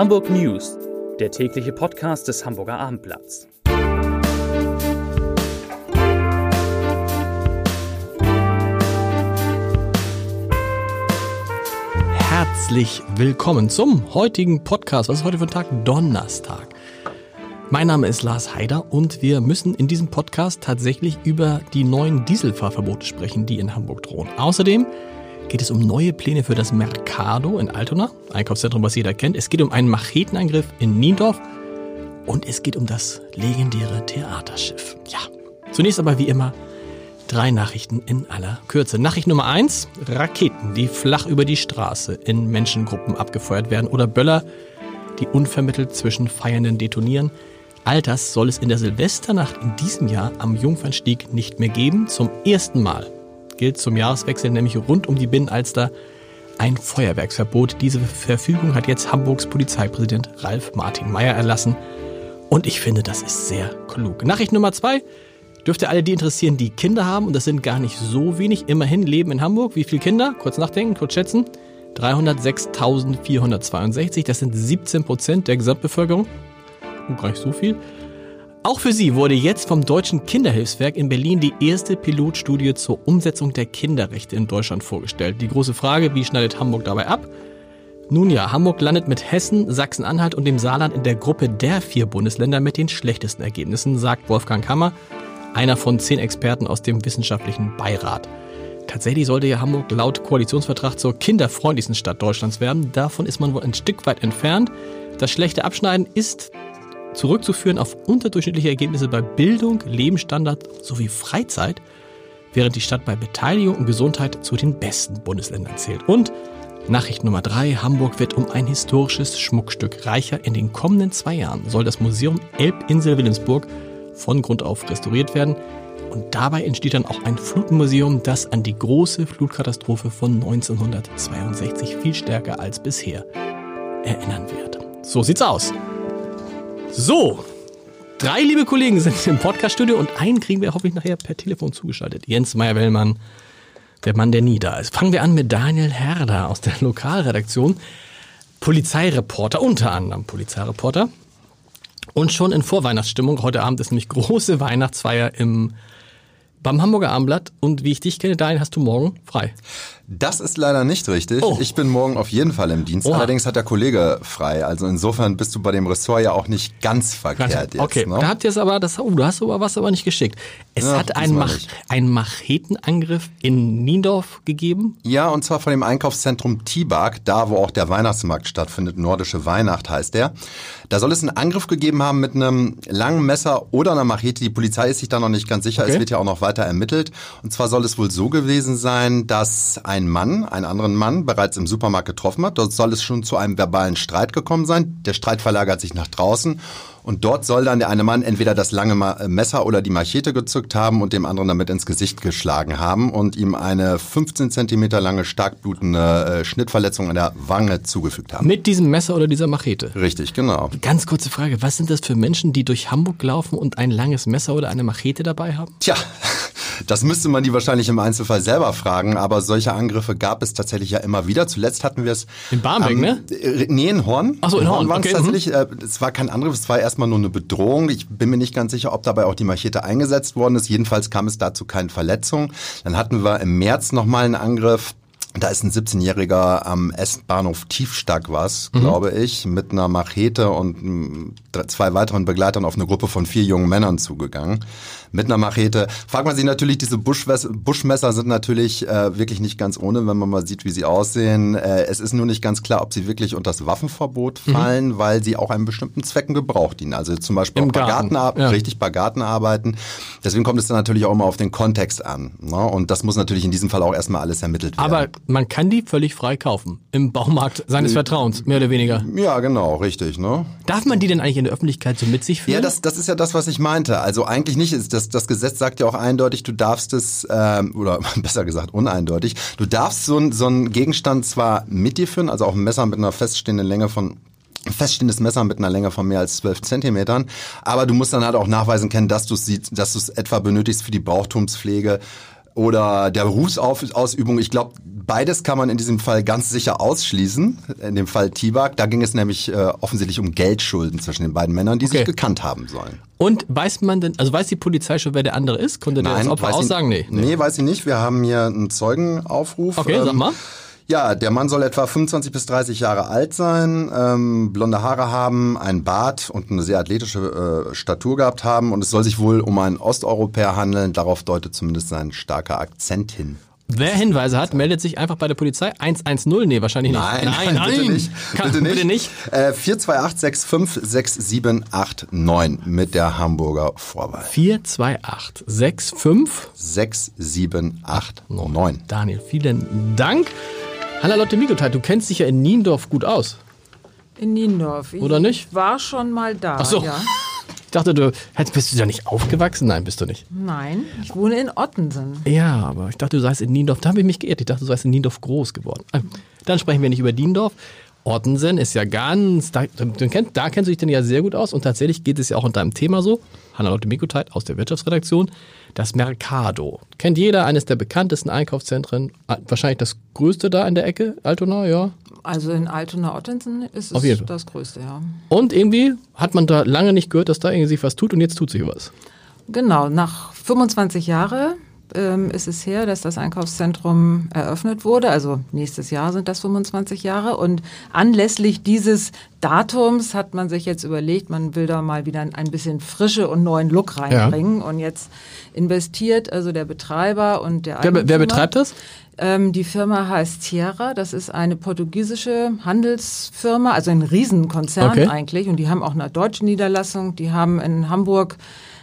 Hamburg News, der tägliche Podcast des Hamburger Abendblatts. Herzlich willkommen zum heutigen Podcast. Was ist heute für ein Tag? Donnerstag. Mein Name ist Lars Haider und wir müssen in diesem Podcast tatsächlich über die neuen Dieselfahrverbote sprechen, die in Hamburg drohen. Außerdem geht es um neue Pläne für das Mercado in Altona, Einkaufszentrum, was jeder kennt. Es geht um einen Machetenangriff in Niendorf und es geht um das legendäre Theaterschiff. Ja, zunächst aber wie immer drei Nachrichten in aller Kürze. Nachricht Nummer eins: Raketen, die flach über die Straße in Menschengruppen abgefeuert werden oder Böller, die unvermittelt zwischen Feiernden detonieren. All das soll es in der Silvesternacht in diesem Jahr am Jungfernstieg nicht mehr geben. Zum ersten Mal gilt zum Jahreswechsel nämlich rund um die Binnenalster ein Feuerwerksverbot. Diese Verfügung hat jetzt Hamburgs Polizeipräsident Ralf Martin Mayer erlassen. Und ich finde, das ist sehr klug. Nachricht Nummer zwei dürfte alle die interessieren, die Kinder haben. Und das sind gar nicht so wenig. Immerhin leben in Hamburg. Wie viele Kinder? Kurz nachdenken, kurz schätzen. 306.462. Das sind 17 Prozent der Gesamtbevölkerung. Und gar nicht so viel. Auch für sie wurde jetzt vom Deutschen Kinderhilfswerk in Berlin die erste Pilotstudie zur Umsetzung der Kinderrechte in Deutschland vorgestellt. Die große Frage, wie schneidet Hamburg dabei ab? Nun ja, Hamburg landet mit Hessen, Sachsen-Anhalt und dem Saarland in der Gruppe der vier Bundesländer mit den schlechtesten Ergebnissen, sagt Wolfgang Kammer, einer von zehn Experten aus dem wissenschaftlichen Beirat. Tatsächlich sollte ja Hamburg laut Koalitionsvertrag zur kinderfreundlichsten Stadt Deutschlands werden. Davon ist man wohl ein Stück weit entfernt. Das schlechte Abschneiden ist zurückzuführen auf unterdurchschnittliche Ergebnisse bei Bildung, Lebensstandard sowie Freizeit, während die Stadt bei Beteiligung und Gesundheit zu den besten Bundesländern zählt. Und Nachricht Nummer drei: Hamburg wird um ein historisches Schmuckstück reicher. In den kommenden zwei Jahren soll das Museum Elbinsel Wilhelmsburg von Grund auf restauriert werden. Und dabei entsteht dann auch ein Flutmuseum, das an die große Flutkatastrophe von 1962 viel stärker als bisher erinnern wird. So sieht's aus. So, drei liebe Kollegen sind im Podcaststudio und einen kriegen wir hoffentlich nachher per Telefon zugeschaltet. Jens Meyer-Wellmann, der Mann, der nie da ist. Fangen wir an mit Daniel Herder aus der Lokalredaktion. Polizeireporter, unter anderem Polizeireporter. Und schon in Vorweihnachtsstimmung. Heute Abend ist nämlich große Weihnachtsfeier im beim Hamburger Abendblatt. Und wie ich dich kenne, Daniel, hast du morgen frei. Das ist leider nicht richtig. Oh. Ich bin morgen auf jeden Fall im Dienst. Oha. Allerdings hat der Kollege frei. Also insofern bist du bei dem Ressort ja auch nicht ganz verkehrt ganz, jetzt. Okay, ne? da habt ihr es aber, das, oh, du hast aber was aber nicht geschickt. Es ja, hat einen, Mach, einen Machetenangriff in Niendorf gegeben. Ja, und zwar von dem Einkaufszentrum Tibak, da wo auch der Weihnachtsmarkt stattfindet. Nordische Weihnacht heißt der. Da soll es einen Angriff gegeben haben mit einem langen Messer oder einer Machete. Die Polizei ist sich da noch nicht ganz sicher. Okay. Es wird ja auch noch weiter ermittelt. Und zwar soll es wohl so gewesen sein, dass ein Mann einen anderen Mann bereits im Supermarkt getroffen hat. Dort soll es schon zu einem verbalen Streit gekommen sein. Der Streit verlagert sich nach draußen und dort soll dann der eine Mann entweder das lange äh, Messer oder die Machete gezückt haben und dem anderen damit ins Gesicht geschlagen haben und ihm eine 15 Zentimeter lange stark blutende äh, Schnittverletzung an der Wange zugefügt haben. Mit diesem Messer oder dieser Machete? Richtig, genau. Ganz kurze Frage, was sind das für Menschen, die durch Hamburg laufen und ein langes Messer oder eine Machete dabei haben? Tja, das müsste man die wahrscheinlich im Einzelfall selber fragen, aber solche Angriffe gab es tatsächlich ja immer wieder. Zuletzt hatten wir es... In Barmbek, ähm, ne? Nee, in Horn. Ach so, in, Horn, Horn waren okay. es tatsächlich. Mhm. Äh, es war kein Angriff, es war erstmal nur eine Bedrohung. Ich bin mir nicht ganz sicher, ob dabei auch die Machete eingesetzt worden ist. Jedenfalls kam es dazu keine Verletzung. Dann hatten wir im März nochmal einen Angriff da ist ein 17-Jähriger am S-Bahnhof Tiefstack was, mhm. glaube ich, mit einer Machete und mm, zwei weiteren Begleitern auf eine Gruppe von vier jungen Männern zugegangen. Mit einer Machete. Fragt man sich natürlich, diese Buschmesser sind natürlich äh, wirklich nicht ganz ohne, wenn man mal sieht, wie sie aussehen. Äh, es ist nur nicht ganz klar, ob sie wirklich unter das Waffenverbot mhm. fallen, mhm. weil sie auch einem bestimmten Zwecken Gebrauch dienen. Also zum Beispiel Im bei Garten, Garten ja. richtig bei Gartenarbeiten. Deswegen kommt es dann natürlich auch immer auf den Kontext an. Ne? Und das muss natürlich in diesem Fall auch erstmal alles ermittelt werden. Aber man kann die völlig frei kaufen. Im Baumarkt seines äh, Vertrauens, mehr oder weniger. Ja, genau, richtig. Ne? Darf man die denn eigentlich in der Öffentlichkeit so mit sich führen? Ja, das, das ist ja das, was ich meinte. Also eigentlich nicht. Das, das Gesetz sagt ja auch eindeutig, du darfst es, ähm, oder besser gesagt uneindeutig, du darfst so, so einen Gegenstand zwar mit dir führen, also auch ein Messer mit einer feststehenden Länge von feststehendes Messer mit einer Länge von mehr als 12 Zentimetern. Aber du musst dann halt auch nachweisen können, dass du es dass du es etwa benötigst für die Brauchtumspflege oder der Berufsausübung. Ich glaube, beides kann man in diesem Fall ganz sicher ausschließen. In dem Fall Tibak, da ging es nämlich äh, offensichtlich um Geldschulden zwischen den beiden Männern, die Okay. sich gekannt haben sollen. Und weiß man denn, also weiß die Polizei schon, wer der andere ist? Konnte der das Opfer aussagen? ich, Nee. nee, weiß ich nicht. Wir haben hier einen Zeugenaufruf. Okay, sag Ähm, mal. Ja, der Mann soll etwa 25 bis 30 Jahre alt sein, ähm, blonde Haare haben, einen Bart und eine sehr athletische äh, Statur gehabt haben. Und es soll sich wohl um einen Osteuropäer handeln. Darauf deutet zumindest sein starker Akzent hin. Wer Hinweise hat, meldet sich einfach bei der Polizei. 110? Nee, wahrscheinlich nicht. Nein, nein, bitte nicht. Kann, bitte nicht. Bitte nicht. Äh, 428656789 mit der Hamburger Vorwahl. 428 65 67889. Daniel, vielen Dank. Hanna Lotte Mikotai, du kennst dich ja in Niendorf gut aus. In Niendorf. Ich Oder nicht? war schon mal da. Ach so. Ja. Ich dachte, du bist du da nicht aufgewachsen? Nein, bist du nicht. Nein, ich wohne in Ottensen. Ja, aber ich dachte, du seist in Niendorf. Da habe ich mich geirrt. Ich dachte, du seist in Niendorf groß geworden. Ah, Dann sprechen wir nicht über Niendorf. Ottensen ist ja ganz, da, du kennst, da kennst du dich denn ja sehr gut aus und tatsächlich geht es ja auch in deinem Thema so. Hanna-Lotte Mikoteit aus der Wirtschaftsredaktion. Das Mercado. Kennt jeder, eines der bekanntesten Einkaufszentren. Ah, Wahrscheinlich das größte da in der Ecke, Altona, ja. Also in Altona-Ottensen ist es das Größte, ja. Und irgendwie hat man da lange nicht gehört, dass da irgendwie sich was tut und jetzt tut sich was. Genau, nach 25 Jahren ähm, ist es her, dass das Einkaufszentrum eröffnet wurde. Also nächstes Jahr sind das 25 Jahre. Und anlässlich dieses Datums hat man sich jetzt überlegt, man will da mal wieder ein bisschen Frische und neuen Look reinbringen. Und jetzt investiert also der Betreiber und der Wer, wer Eigentümer. betreibt das? Ähm, die Firma heißt Sierra. Das ist eine portugiesische Handelsfirma, also ein Riesenkonzern Okay. eigentlich. Und die haben auch eine deutsche Niederlassung. Die haben in Hamburg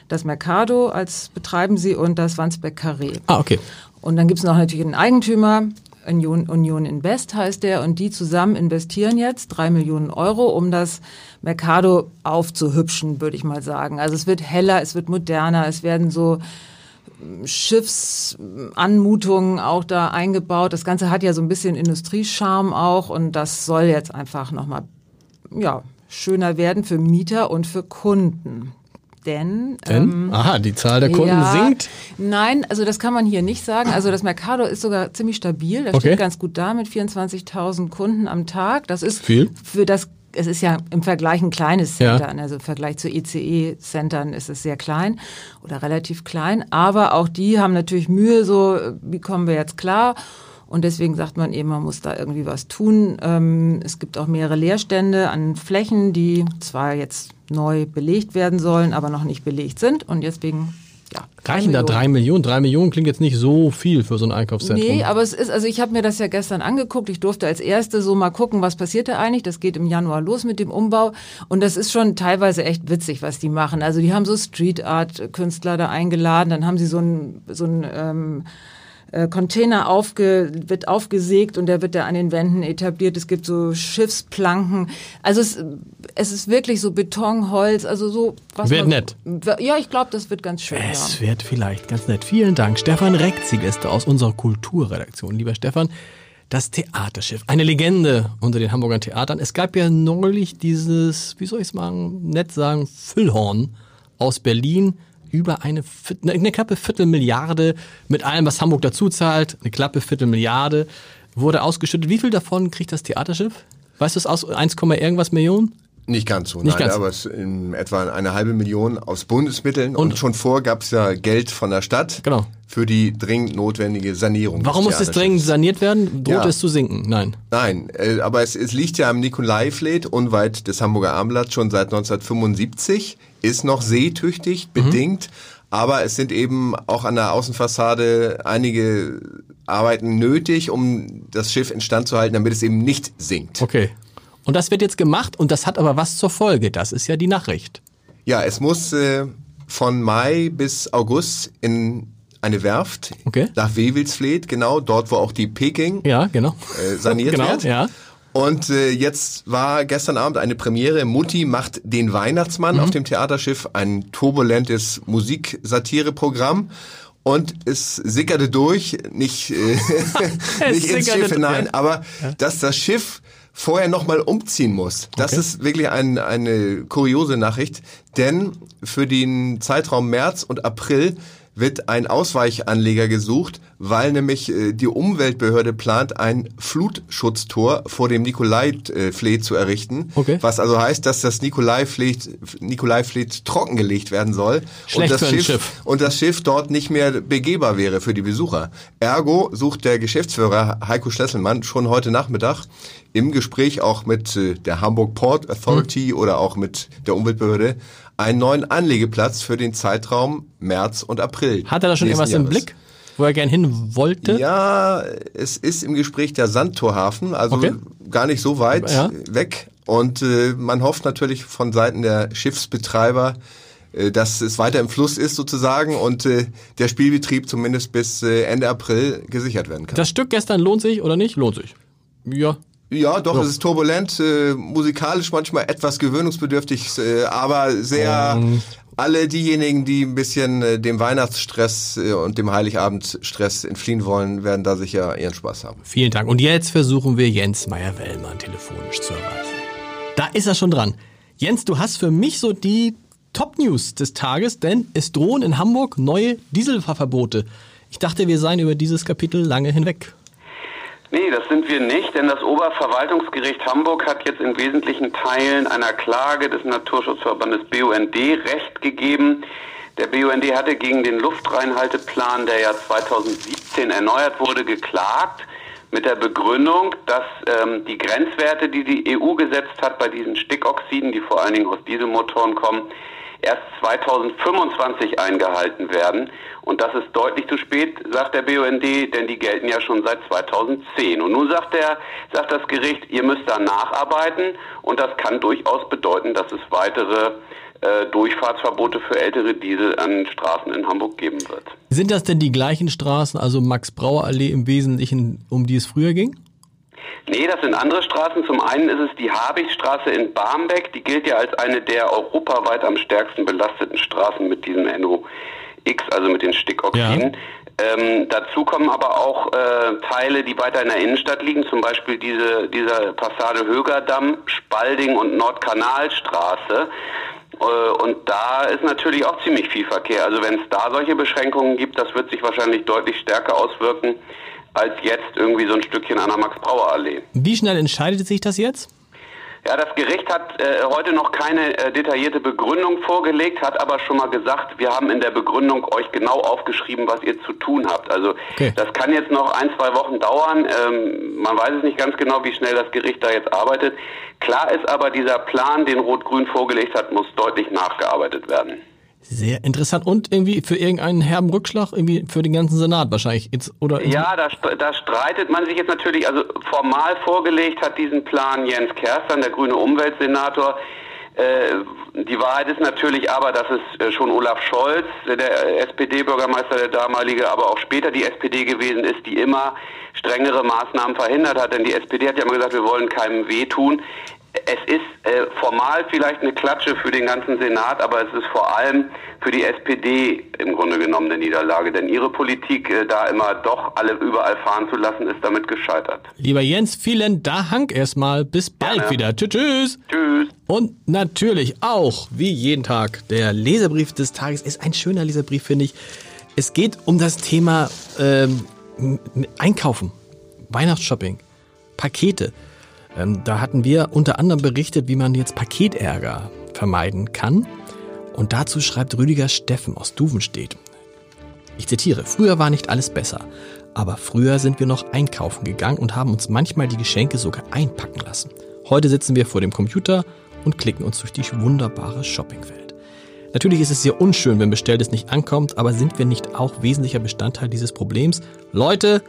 das Mercado als betreiben sie und das Wandsbek Carré. Ah, okay. Und dann gibt's noch natürlich einen Eigentümer, Union, Union Invest heißt der, und die zusammen investieren jetzt drei Millionen Euro, um das Mercado aufzuhübschen, würde ich mal sagen. Also es wird heller, es wird moderner, es werden so Schiffsanmutungen auch da eingebaut. Das Ganze hat ja so ein bisschen Industriescharme auch und das soll jetzt einfach nochmal, ja, schöner werden für Mieter und für Kunden. Denn, Denn? ähm, Aha, die Zahl der Kunden ja, sinkt. Nein, also das kann man hier nicht sagen. Also das Mercado ist sogar ziemlich stabil. Das Okay. steht ganz gut da mit 24.000 Kunden am Tag. Das ist Viel. für das es ist ja im Vergleich ein kleines Ja. Center, also im Vergleich zu ECE-Centern ist es sehr klein oder relativ klein, aber auch die haben natürlich Mühe, so äh, wie kommen wir jetzt klar? Und deswegen sagt man eben, man muss da irgendwie was tun. Ähm, es gibt auch mehrere Leerstände an Flächen, die zwar jetzt neu belegt werden sollen, aber noch nicht belegt sind. Und deswegen, ja. Reichen da drei Millionen? Drei Millionen klingt jetzt nicht so viel für so ein Einkaufszentrum. Nee, aber es ist, also ich habe mir das ja gestern angeguckt. Ich durfte als Erste so mal gucken, was passiert da eigentlich. Das geht im Januar los mit dem Umbau. Und das ist schon teilweise echt witzig, was die machen. Also die haben so Street Art Künstler da eingeladen. Dann haben sie so ein, so ein ähm, äh, Container aufge, wird aufgesägt und der wird da an den Wänden etabliert. Es gibt so Schiffsplanken. Also es, es ist wirklich so Beton, Holz, also so was Wird man, nett. Ja, ich glaube, das wird ganz schön. ja. Es wird vielleicht ganz nett. Vielen Dank. Stefan da aus unserer Kulturredaktion. Lieber Stefan, das Theaterschiff. Eine Legende unter den Hamburger Theatern. Es gab ja neulich dieses, wie soll ich es machen, nett sagen, Füllhorn aus Berlin. Über eine, Viert- ne, eine knappe Viertelmilliarde mit allem, was Hamburg dazu zahlt. Eine knappe Viertelmilliarde wurde ausgeschüttet. Wie viel davon kriegt das Theaterschiff? Weißt du es aus 1, irgendwas Millionen? Nicht ganz so, Nicht nein, ganz aber es in etwa eine halbe Million aus Bundesmitteln und, schon vor gab es ja Geld von der Stadt Genau. für die dringend notwendige Sanierung. Warum muss es dringend saniert werden? Droht Ja. es zu sinken? Nein. Nein, äh, aber es, es liegt ja am Nikolai-Fleet unweit des Hamburger Armblatts schon seit 1975, ist noch seetüchtig, bedingt, aber es sind eben auch an der Außenfassade einige Arbeiten nötig, um das Schiff instand zu halten, damit es eben nicht sinkt. Okay. Und das wird jetzt gemacht und das hat aber was zur Folge. Das ist ja die Nachricht. Ja, es muss äh, von Mai bis August in eine Werft Okay. nach Wewelsfleet, genau, dort wo auch die Peking Ja, genau. äh, saniert genau, wird. ja. Und äh, jetzt war gestern Abend eine Premiere. Mutti macht den Weihnachtsmann Mhm. auf dem Theaterschiff, ein turbulentes Musiksatireprogramm. Und es sickerte durch, nicht, äh, nicht ins Schiff hinein, durch. aber dass das Schiff vorher nochmal umziehen muss. Das Okay. ist wirklich ein, eine kuriose Nachricht, denn für den Zeitraum März und April wird ein Ausweichanleger gesucht, weil nämlich äh, die Umweltbehörde plant, ein Flutschutztor vor dem Nikolaifleet zu errichten. Okay. Was also heißt, dass das Nikolaifleet, Nikolaifleet trockengelegt werden soll. Schlecht und das Schiff, Schiff. Und das Schiff dort nicht mehr begehbar wäre für die Besucher. Ergo sucht der Geschäftsführer Heiko Schlesselmann schon heute Nachmittag im Gespräch auch mit äh, der Hamburg Port Authority Mhm. oder auch mit der Umweltbehörde einen neuen Anlegeplatz für den Zeitraum März und April. Hat er da schon irgendwas im Jahres. Blick, wo er gern hin wollte? Ja, es ist im Gespräch der Sandtorhafen, also Okay. gar nicht so weit Ja. weg. Und äh, man hofft natürlich von Seiten der Schiffsbetreiber, äh, dass es weiter im Fluss ist sozusagen und äh, der Spielbetrieb zumindest bis äh, Ende April gesichert werden kann. Das Stück gestern lohnt sich oder nicht? Lohnt sich. Ja. Ja, doch, es ist turbulent, äh, musikalisch manchmal etwas gewöhnungsbedürftig, äh, aber sehr alle diejenigen, die ein bisschen äh, dem Weihnachtsstress äh, und dem Heiligabendstress entfliehen wollen, werden da sicher ihren Spaß haben. Vielen Dank. Und jetzt versuchen wir Jens Meyer-Wellmann telefonisch zu erreichen. Da ist er schon dran. Jens, du hast für mich so die Top-News des Tages, denn es drohen in Hamburg neue Dieselfahrverbote. Ich dachte, wir seien über dieses Kapitel lange hinweg. Nee, das sind wir nicht, denn das Oberverwaltungsgericht Hamburg hat jetzt in wesentlichen Teilen einer Klage des Naturschutzverbandes BUND Recht gegeben. Der BUND hatte gegen den Luftreinhalteplan, der ja 2017 erneuert wurde, geklagt mit der Begründung, dass ähm, die Grenzwerte, die die EU gesetzt hat bei diesen Stickoxiden, die vor allen Dingen aus Dieselmotoren kommen, erst 2025 eingehalten werden. Und das ist deutlich zu spät, sagt der BUND, denn die gelten ja schon seit 2010. Und nun sagt der, sagt das Gericht, ihr müsst da nacharbeiten und das kann durchaus bedeuten, dass es weitere äh, Durchfahrtsverbote für ältere Diesel an Straßen in Hamburg geben wird. Sind das denn die gleichen Straßen, also Max-Brauer-Allee im Wesentlichen, um die es früher ging? Nee, das sind andere Straßen. Zum einen ist es die Habichstraße in Barmbek. Die gilt ja als eine der europaweit am stärksten belasteten Straßen mit diesem NOx, also mit den Stickoxiden. Ähm, dazu kommen aber auch äh, Teile, die weiter in der Innenstadt liegen, zum Beispiel diese, dieser Passage Högerdamm, Spalding und Nordkanalstraße. Äh, Und da ist natürlich auch ziemlich viel Verkehr. Also wenn es da solche Beschränkungen gibt, das wird sich wahrscheinlich deutlich stärker auswirken als jetzt irgendwie so ein Stückchen an der Max-Brauer-Allee. Wie schnell entscheidet sich das jetzt? Ja, das Gericht hat äh, heute noch keine äh, detaillierte Begründung vorgelegt, hat aber schon mal gesagt, wir haben in der Begründung euch genau aufgeschrieben, was ihr zu tun habt. Also Okay. das kann jetzt noch ein, zwei Wochen dauern. Ähm, man weiß es nicht ganz genau, wie schnell das Gericht da jetzt arbeitet. Klar ist aber, dieser Plan, den Rot-Grün vorgelegt hat, muss deutlich nachgearbeitet werden. Sehr interessant. Und irgendwie für irgendeinen herben Rückschlag, irgendwie für den ganzen Senat wahrscheinlich. Jetzt, oder Ja, da, da streitet man sich jetzt natürlich, also formal vorgelegt hat diesen Plan Jens Kerstern, der grüne Umweltsenator. Äh, die Wahrheit ist natürlich aber, dass es äh, schon Olaf Scholz, der SPD-Bürgermeister, der damalige, aber auch später die SPD gewesen ist, die immer strengere Maßnahmen verhindert hat. Denn die SPD hat ja immer gesagt, wir wollen keinem wehtun. Es ist äh, formal vielleicht eine Klatsche für den ganzen Senat, aber es ist vor allem für die SPD im Grunde genommen eine Niederlage. Denn ihre Politik, äh, da immer doch alle überall fahren zu lassen, ist damit gescheitert. Lieber Jens, vielen Dank erstmal. Bis bald Gerne. wieder. Tschüss, tschüss. Tschüss. Und natürlich auch, wie jeden Tag, der Leserbrief des Tages ist ein schöner Leserbrief, finde ich. Es geht um das Thema ähm, Einkaufen, Weihnachtsshopping, Pakete. Ähm, da hatten wir unter anderem berichtet, wie man jetzt Paketärger vermeiden kann. Und dazu schreibt Rüdiger Steffen aus Duvenstedt. Ich zitiere, früher war nicht alles besser, aber früher sind wir noch einkaufen gegangen und haben uns manchmal die Geschenke sogar einpacken lassen. Heute sitzen wir vor dem Computer und klicken uns durch die wunderbare Shoppingwelt. Natürlich ist es sehr unschön, wenn Bestelltes nicht ankommt, aber sind wir nicht auch wesentlicher Bestandteil dieses Problems? Leute,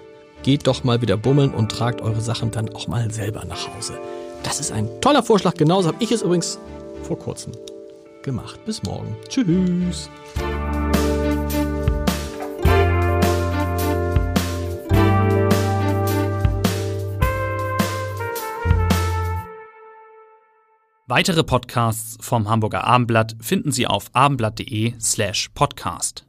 geht doch mal wieder bummeln und tragt eure Sachen dann auch mal selber nach Hause. Das ist ein toller Vorschlag, genauso habe ich es übrigens vor kurzem gemacht. Bis morgen. Tschüss. Weitere Podcasts vom Hamburger Abendblatt finden Sie auf abendblatt.de slash podcast.